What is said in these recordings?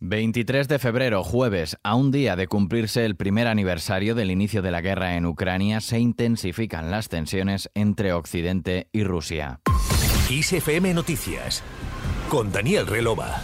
23 de febrero, jueves, a un día de cumplirse el primer aniversario del inicio de la guerra en Ucrania, se intensifican las tensiones entre Occidente y Rusia. Noticias con Daniel Relova.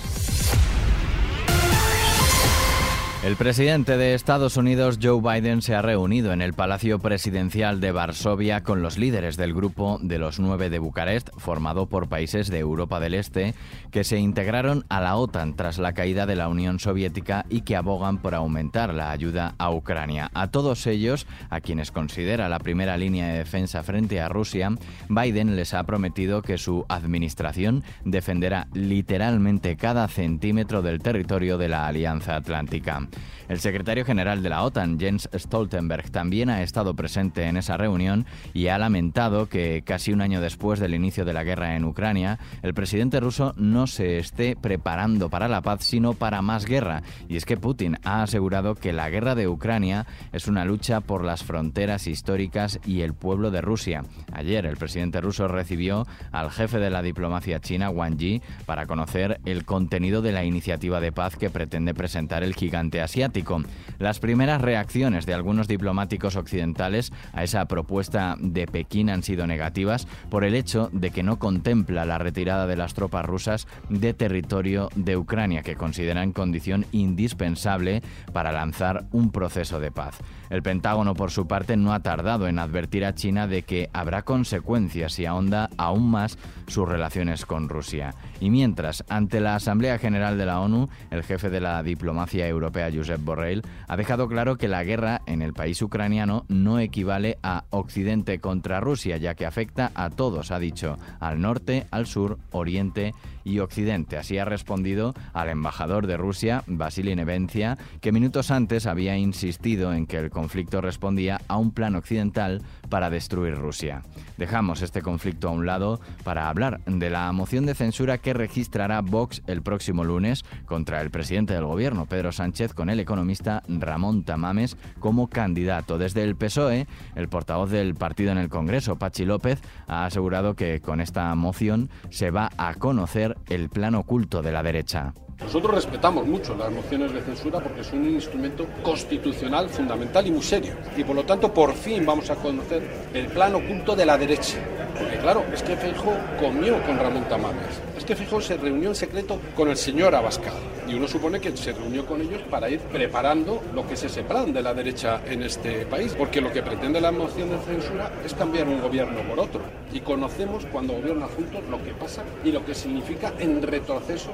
El presidente de Estados Unidos, Joe Biden, se ha reunido en el Palacio Presidencial de Varsovia con los líderes del Grupo de los Nueve de Bucarest, formado por países de Europa del Este, que se integraron a la OTAN tras la caída de la Unión Soviética y que abogan por aumentar la ayuda a Ucrania. A todos ellos, a quienes considera la primera línea de defensa frente a Rusia, Biden les ha prometido que su administración defenderá literalmente cada centímetro del territorio de la Alianza Atlántica. El secretario general de la OTAN, Jens Stoltenberg, también ha estado presente en esa reunión y ha lamentado que casi un año después del inicio de la guerra en Ucrania, el presidente ruso no se esté preparando para la paz, sino para más guerra. Y es que Putin ha asegurado que la guerra de Ucrania es una lucha por las fronteras históricas y el pueblo de Rusia. Ayer el presidente ruso recibió al jefe de la diplomacia china, Wang Yi, para conocer el contenido de la iniciativa de paz que pretende presentar el gigante asiático. Las primeras reacciones de algunos diplomáticos occidentales a esa propuesta de Pekín han sido negativas por el hecho de que no contempla la retirada de las tropas rusas de territorio de Ucrania, que consideran condición indispensable para lanzar un proceso de paz. El Pentágono, por su parte, no ha tardado en advertir a China de que habrá consecuencias si ahonda aún más sus relaciones con Rusia. Y mientras, ante la Asamblea General de la ONU, el jefe de la diplomacia europea, Josep Borrell, ha dejado claro que la guerra en el país ucraniano no equivale a Occidente contra Rusia, ya que afecta a todos, ha dicho, al norte, al sur, oriente y occidente. Así ha respondido al embajador de Rusia, Vasily Nevencia, que minutos antes había insistido en que el conflicto respondía a un plan occidental para destruir Rusia. Dejamos este conflicto a un lado para hablar de la moción de censura que registrará Vox el próximo lunes contra el presidente del gobierno, Pedro Sánchez, con el economista Ramón Tamames como candidato. Desde el PSOE, el portavoz del partido en el Congreso, Pachi López, ha asegurado que con esta moción se va a conocer el plan oculto de la derecha. Nosotros respetamos mucho las mociones de censura porque son un instrumento constitucional fundamental y muy serio. Y por lo tanto, por fin vamos a conocer el plan oculto de la derecha. Porque claro, es que Feijóo comió con Ramón Tamames. Es que Feijóo se reunió en secreto con el señor Abascal. Y uno supone que se reunió con ellos para ir preparando lo que es ese plan de la derecha en este país. Porque lo que pretende la moción de censura es cambiar un gobierno por otro. Y conocemos cuando gobiernan juntos lo que pasa y lo que significa en retroceso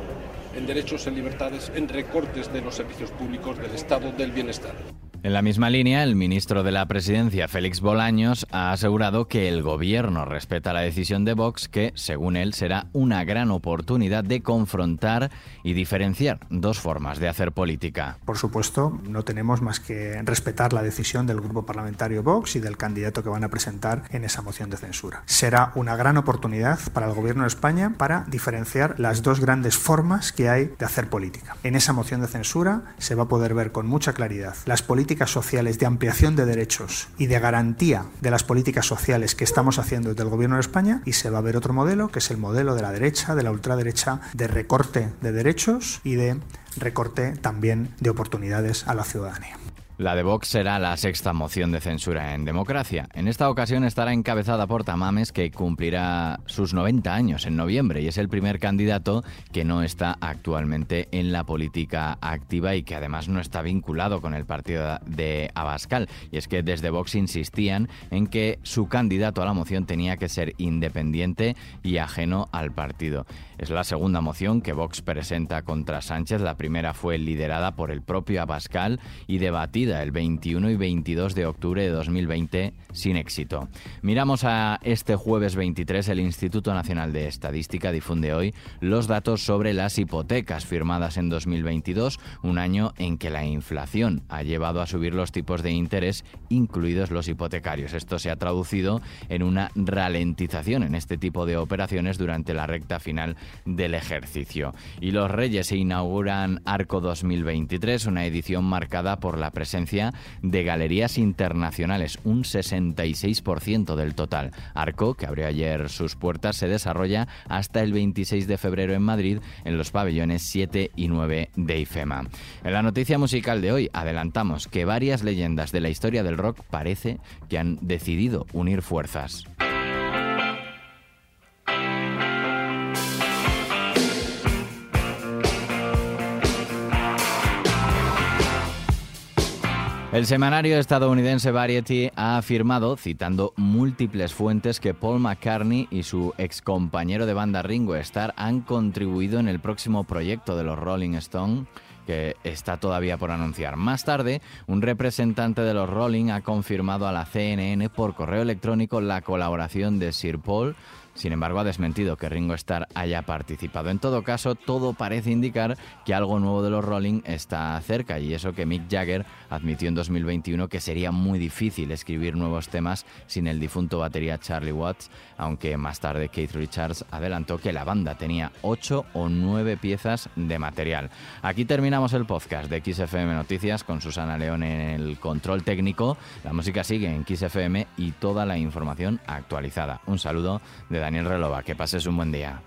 en derechos, en libertades, en recortes de los servicios públicos, del estado del bienestar. En la misma línea, el ministro de la Presidencia, Félix Bolaños, ha asegurado que el gobierno respeta la decisión de Vox, que, según él, será una gran oportunidad de confrontar y diferenciar dos formas de hacer política. Por supuesto, no tenemos más que respetar la decisión del grupo parlamentario Vox y del candidato que van a presentar en esa moción de censura. Será una gran oportunidad para el gobierno de España para diferenciar las dos grandes formas que hay de hacer política. En esa moción de censura se va a poder ver con mucha claridad las políticas sociales de ampliación de derechos y de garantía de las políticas sociales que estamos haciendo desde el Gobierno de España y se va a ver otro modelo, que es el modelo de la derecha, de la ultraderecha, de recorte de derechos y de recorte también de oportunidades a la ciudadanía. La de Vox será la sexta moción de censura en democracia. En esta ocasión estará encabezada por Tamames, que cumplirá sus 90 años en noviembre y es el primer candidato que no está actualmente en la política activa y que además no está vinculado con el partido de Abascal. Y es que desde Vox insistían en que su candidato a la moción tenía que ser independiente y ajeno al partido. Es la segunda moción que Vox presenta contra Sánchez. La primera fue liderada por el propio Abascal y debatida el 21 y 22 de octubre de 2020 sin éxito. Miramos a este jueves 23. El Instituto Nacional de Estadística difunde hoy los datos sobre las hipotecas firmadas en 2022, un año en que la inflación ha llevado a subir los tipos de interés, incluidos los hipotecarios. Esto se ha traducido en una ralentización en este tipo de operaciones durante la recta final del ejercicio. Y los Reyes se inauguran Arco 2023, una edición marcada por la presencia de galerías internacionales, un 66% del total. Arco, que abrió ayer sus puertas, se desarrolla hasta el 26 de febrero en Madrid en los pabellones 7 y 9 de IFEMA. En la noticia musical de hoy adelantamos que varias leyendas de la historia del rock parece que han decidido unir fuerzas. El semanario estadounidense Variety ha afirmado, citando múltiples fuentes, que Paul McCartney y su ex compañero de banda Ringo Starr han contribuido en el próximo proyecto de los Rolling Stones que está todavía por anunciar. Más tarde, un representante de los Rolling ha confirmado a la CNN por correo electrónico la colaboración de Sir Paul sin embargo, ha desmentido que Ringo Starr haya participado. En todo caso, todo parece indicar que algo nuevo de los Rolling está cerca y eso que Mick Jagger admitió en 2021 que sería muy difícil escribir nuevos temas sin el difunto batería Charlie Watts, aunque más tarde Keith Richards adelantó que la banda tenía 8 o 9 piezas de material. Aquí terminamos el podcast de XFM Noticias con Susana León en el control técnico. La música sigue en XFM y toda la información actualizada. Un saludo Daniel Relova. Que pases un buen día.